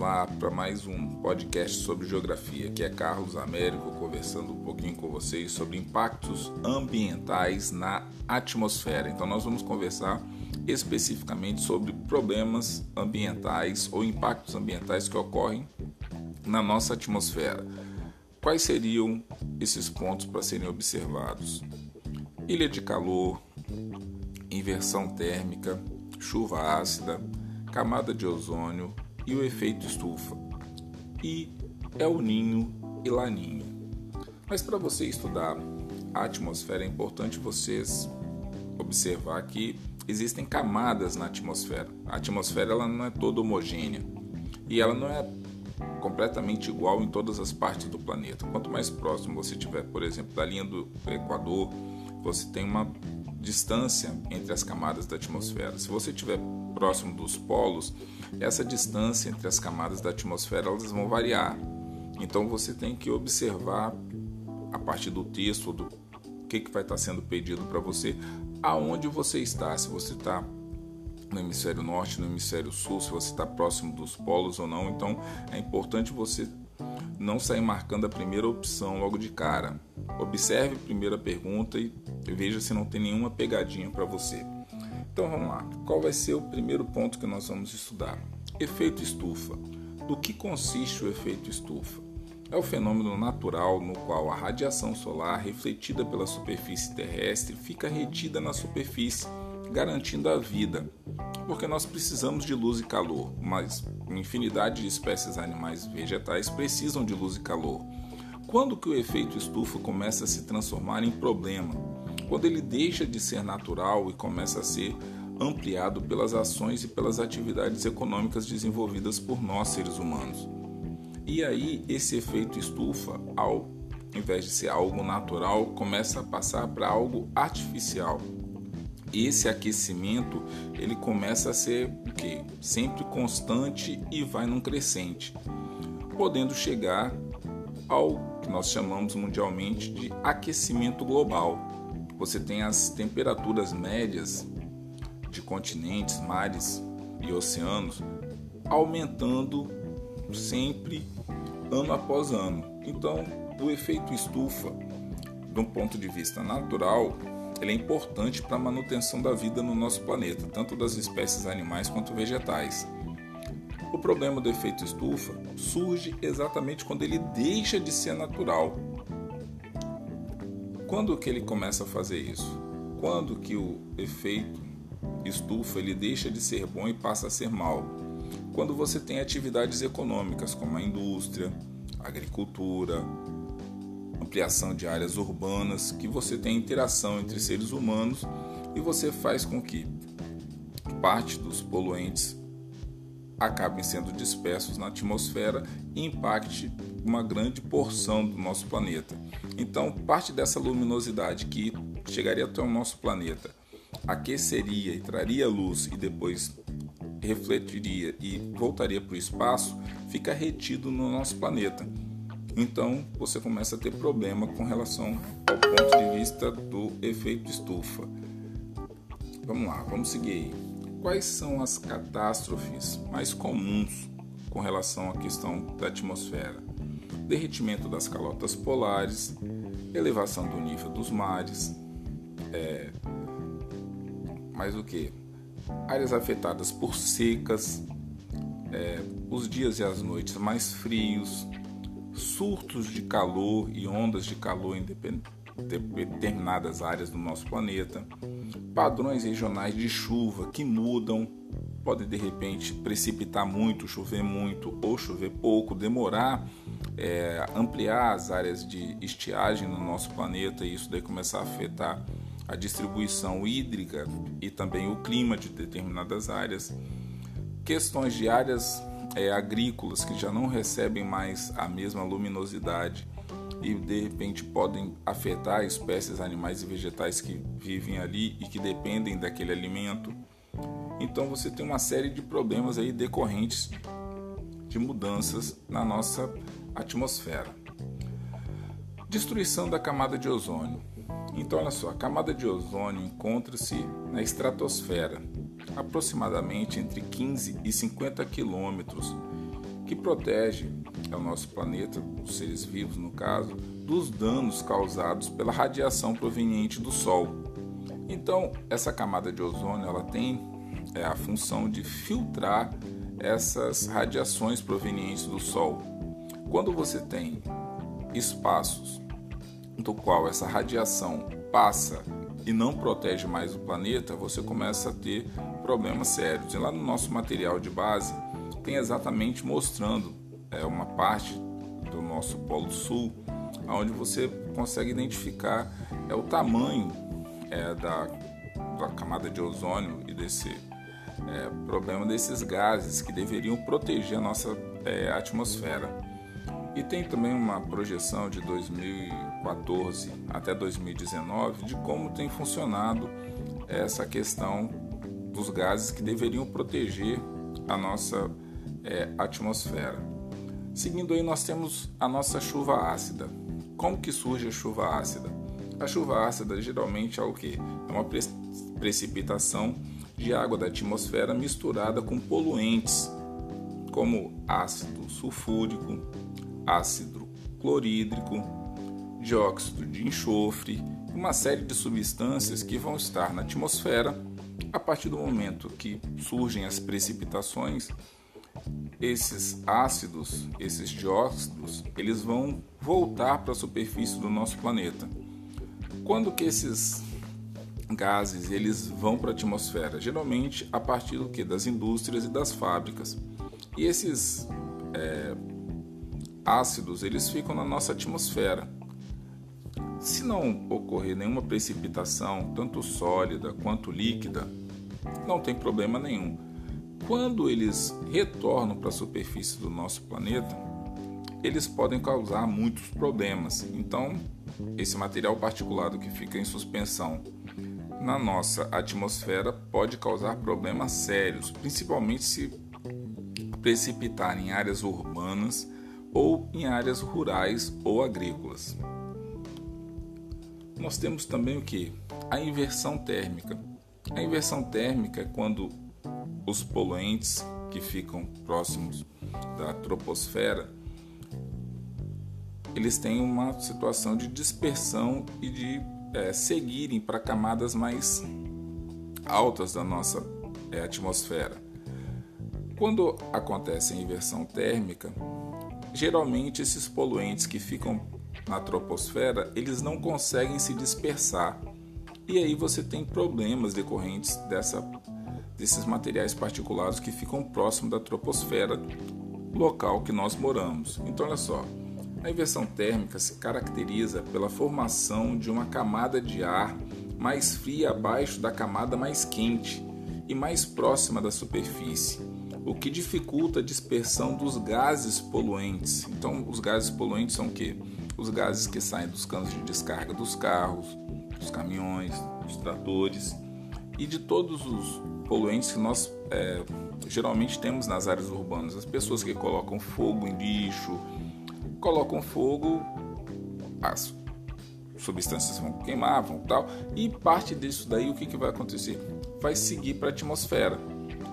lá para mais um podcast sobre geografia, que é Carlos Américo conversando um pouquinho com vocês sobre impactos ambientais na atmosfera. Então nós vamos conversar especificamente sobre problemas ambientais ou impactos ambientais que ocorrem na nossa atmosfera. Quais seriam esses pontos para serem observados? Ilha de calor, inversão térmica, chuva ácida, camada de ozônio e o efeito estufa. E é o ninho e laninha. Mas para você estudar a atmosfera é importante vocês observar que existem camadas na atmosfera. A atmosfera ela não é toda homogênea e ela não é completamente igual em todas as partes do planeta. Quanto mais próximo você estiver, por exemplo, da linha do Equador, você tem uma distância entre as camadas da atmosfera. Se você estiver próximo dos polos, essa distância entre as camadas da atmosfera elas vão variar. Então você tem que observar a partir do texto, do que, que vai estar sendo pedido para você, aonde você está. Se você está no hemisfério norte, no hemisfério sul, se você está próximo dos polos ou não. Então é importante você não sair marcando a primeira opção logo de cara. Observe a primeira pergunta e veja se não tem nenhuma pegadinha para você. Então vamos lá. Qual vai ser o primeiro ponto que nós vamos estudar? Efeito estufa. Do que consiste o efeito estufa? É o fenômeno natural no qual a radiação solar refletida pela superfície terrestre fica retida na superfície, garantindo a vida. Porque nós precisamos de luz e calor, mas uma infinidade de espécies animais e vegetais precisam de luz e calor. Quando que o efeito estufa começa a se transformar em problema? Quando ele deixa de ser natural e começa a ser ampliado pelas ações e pelas atividades econômicas desenvolvidas por nós seres humanos. E aí esse efeito estufa, ao invés de ser algo natural, começa a passar para algo artificial. Esse aquecimento ele começa a ser o que sempre constante e vai num crescente, podendo chegar ao que nós chamamos mundialmente de aquecimento global. Você tem as temperaturas médias de continentes, mares e oceanos aumentando sempre ano após ano. Então, o efeito estufa, de um ponto de vista natural, ele é importante para a manutenção da vida no nosso planeta, tanto das espécies animais quanto vegetais. O problema do efeito estufa surge exatamente quando ele deixa de ser natural. Quando que ele começa a fazer isso? Quando que o efeito estufa ele deixa de ser bom e passa a ser mal? quando você tem atividades econômicas como a indústria, a agricultura, ampliação de áreas urbanas, que você tem interação entre seres humanos e você faz com que parte dos poluentes acabem sendo dispersos na atmosfera e impacte uma grande porção do nosso planeta. Então, parte dessa luminosidade que chegaria até o nosso planeta aqueceria e traria luz e depois refletiria e voltaria para o espaço, fica retido no nosso planeta. Então você começa a ter problema com relação ao ponto de vista do efeito estufa. Vamos lá, vamos seguir aí. Quais são as catástrofes mais comuns com relação à questão da atmosfera? Derretimento das calotas polares, elevação do nível dos mares, é, mais o que? áreas afetadas por secas, é, os dias e as noites mais frios, surtos de calor e ondas de calor em determinadas áreas do nosso planeta, padrões regionais de chuva que mudam, pode de repente precipitar muito, chover muito ou chover pouco, demorar, é, ampliar as áreas de estiagem no nosso planeta e isso daí começar a afetar a distribuição hídrica e também o clima de determinadas áreas, questões de áreas é, agrícolas que já não recebem mais a mesma luminosidade e de repente podem afetar espécies animais e vegetais que vivem ali e que dependem daquele alimento. Então você tem uma série de problemas aí decorrentes de mudanças na nossa atmosfera. Destruição da camada de ozônio. Então, olha só, a camada de ozônio encontra-se na estratosfera, aproximadamente entre 15 e 50 quilômetros, que protege o nosso planeta, os seres vivos no caso, dos danos causados pela radiação proveniente do Sol. Então, essa camada de ozônio ela tem é, a função de filtrar essas radiações provenientes do Sol. Quando você tem espaços do qual essa radiação passa e não protege mais o planeta, você começa a ter problemas sérios. E lá no nosso material de base tem exatamente mostrando é, uma parte do nosso Polo Sul, onde você consegue identificar é, o tamanho é, da, da camada de ozônio e desse é, problema desses gases que deveriam proteger a nossa é, atmosfera. E tem também uma projeção de 2014 até 2019 de como tem funcionado essa questão dos gases que deveriam proteger a nossa é, atmosfera. Seguindo aí, nós temos a nossa chuva ácida. Como que surge a chuva ácida? A chuva ácida geralmente é o que? É uma pre precipitação de água da atmosfera misturada com poluentes, como ácido sulfúrico, ácido clorídrico, dióxido de enxofre uma série de substâncias que vão estar na atmosfera a partir do momento que surgem as precipitações. Esses ácidos, esses dióxidos, eles vão voltar para a superfície do nosso planeta. Quando que esses gases eles vão para a atmosfera? Geralmente a partir do que das indústrias e das fábricas. E esses é, ácidos eles ficam na nossa atmosfera. Se não ocorrer nenhuma precipitação, tanto sólida quanto líquida, não tem problema nenhum. Quando eles retornam para a superfície do nosso planeta, eles podem causar muitos problemas. Então, esse material particulado que fica em suspensão na nossa atmosfera pode causar problemas sérios, principalmente se precipitar em áreas urbanas ou em áreas rurais ou agrícolas. Nós temos também o que? A inversão térmica. A inversão térmica é quando os poluentes que ficam próximos da troposfera eles têm uma situação de dispersão e de é, seguirem para camadas mais altas da nossa é, atmosfera. Quando acontece a inversão térmica, Geralmente esses poluentes que ficam na troposfera, eles não conseguem se dispersar. E aí você tem problemas decorrentes dessa, desses materiais particulados que ficam próximo da troposfera local que nós moramos. Então olha só, a inversão térmica se caracteriza pela formação de uma camada de ar mais fria abaixo da camada mais quente e mais próxima da superfície o que dificulta a dispersão dos gases poluentes. Então, os gases poluentes são o quê? Os gases que saem dos canos de descarga dos carros, dos caminhões, dos tratores e de todos os poluentes que nós é, geralmente temos nas áreas urbanas. As pessoas que colocam fogo em lixo, colocam fogo, as substâncias vão queimar, vão tal, e parte disso daí o que, que vai acontecer? Vai seguir para a atmosfera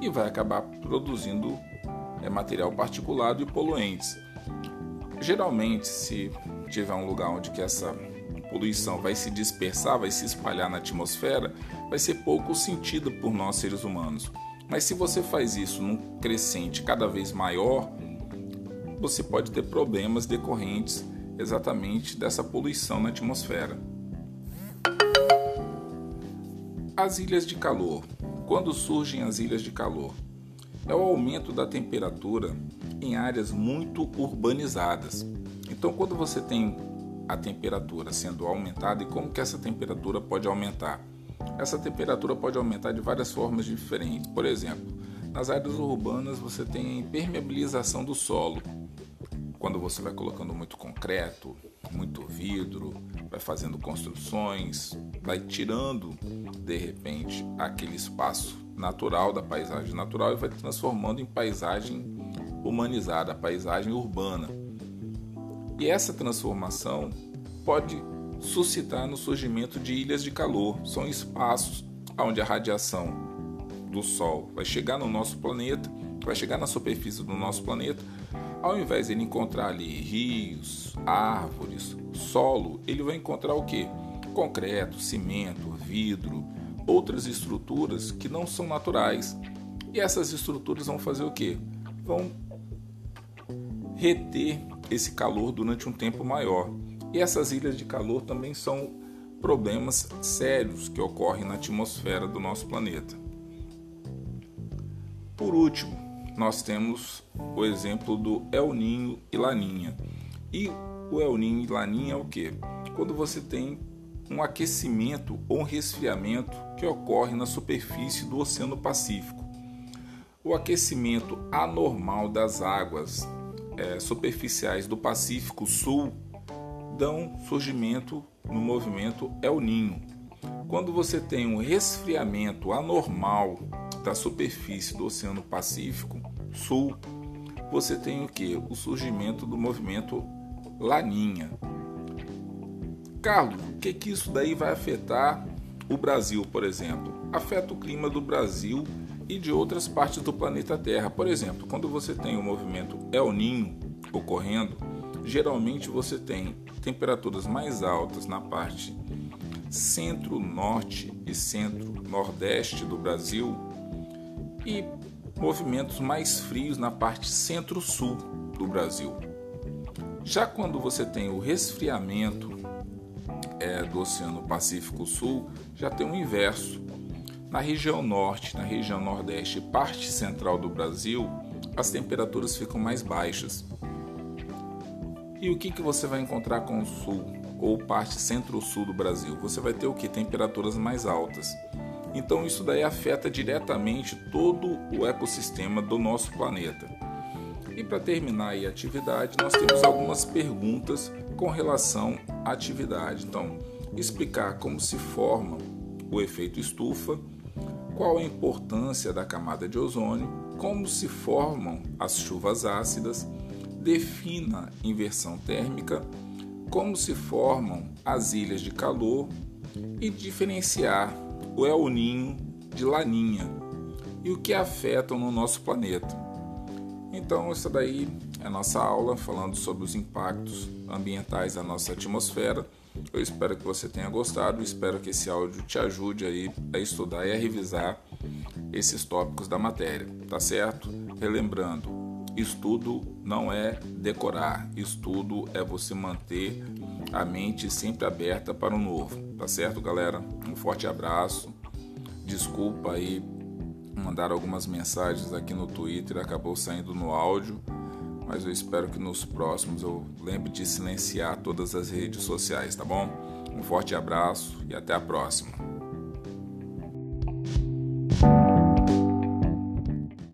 e vai acabar produzindo é, material particulado e poluentes. Geralmente, se tiver um lugar onde que essa poluição vai se dispersar, vai se espalhar na atmosfera, vai ser pouco sentida por nós seres humanos. Mas se você faz isso num crescente cada vez maior, você pode ter problemas decorrentes exatamente dessa poluição na atmosfera. As ilhas de calor quando surgem as ilhas de calor? É o aumento da temperatura em áreas muito urbanizadas. Então, quando você tem a temperatura sendo aumentada, e como que essa temperatura pode aumentar? Essa temperatura pode aumentar de várias formas diferentes. Por exemplo, nas áreas urbanas você tem a impermeabilização do solo. Quando você vai colocando muito concreto, muito vidro, vai fazendo construções, vai tirando de repente aquele espaço natural da paisagem natural e vai transformando em paisagem humanizada, paisagem urbana. E essa transformação pode suscitar no surgimento de ilhas de calor. São espaços onde a radiação do Sol vai chegar no nosso planeta vai chegar na superfície do nosso planeta, ao invés de ele encontrar ali rios, árvores, solo, ele vai encontrar o que? Concreto, cimento, vidro, outras estruturas que não são naturais. E essas estruturas vão fazer o que? Vão reter esse calor durante um tempo maior. E essas ilhas de calor também são problemas sérios que ocorrem na atmosfera do nosso planeta. Por último, nós temos o exemplo do El Ninho e Laninha. E o El Ninho e Laninha é o que? Quando você tem um aquecimento ou um resfriamento que ocorre na superfície do Oceano Pacífico. O aquecimento anormal das águas é, superficiais do Pacífico Sul dão surgimento no movimento El Ninho. Quando você tem um resfriamento anormal da superfície do Oceano Pacífico Sul, você tem o que? O surgimento do movimento Laninha. Carlos, o que, que isso daí vai afetar o Brasil, por exemplo? Afeta o clima do Brasil e de outras partes do planeta Terra. Por exemplo, quando você tem o movimento El Ninho ocorrendo, geralmente você tem temperaturas mais altas na parte centro-norte e centro-nordeste do Brasil e movimentos mais frios na parte centro-sul do Brasil. Já quando você tem o resfriamento é, do Oceano Pacífico Sul, já tem o inverso. Na região norte, na região nordeste e parte central do Brasil, as temperaturas ficam mais baixas. E o que, que você vai encontrar com o sul ou parte centro-sul do Brasil? Você vai ter o que? Temperaturas mais altas. Então isso daí afeta diretamente todo o ecossistema do nosso planeta. E para terminar a atividade, nós temos algumas perguntas com relação à atividade. Então, explicar como se forma o efeito estufa, qual a importância da camada de ozônio, como se formam as chuvas ácidas, defina inversão térmica, como se formam as ilhas de calor e diferenciar o El Ninho de Laninha e o que afetam no nosso planeta. Então, essa daí é a nossa aula falando sobre os impactos ambientais da nossa atmosfera. Eu espero que você tenha gostado, espero que esse áudio te ajude aí a estudar e a revisar esses tópicos da matéria, tá certo? Relembrando, estudo não é decorar, estudo é você manter a mente sempre aberta para o novo, tá certo, galera? Um forte abraço. Desculpa aí mandar algumas mensagens aqui no Twitter, acabou saindo no áudio, mas eu espero que nos próximos eu lembre de silenciar todas as redes sociais, tá bom? Um forte abraço e até a próxima.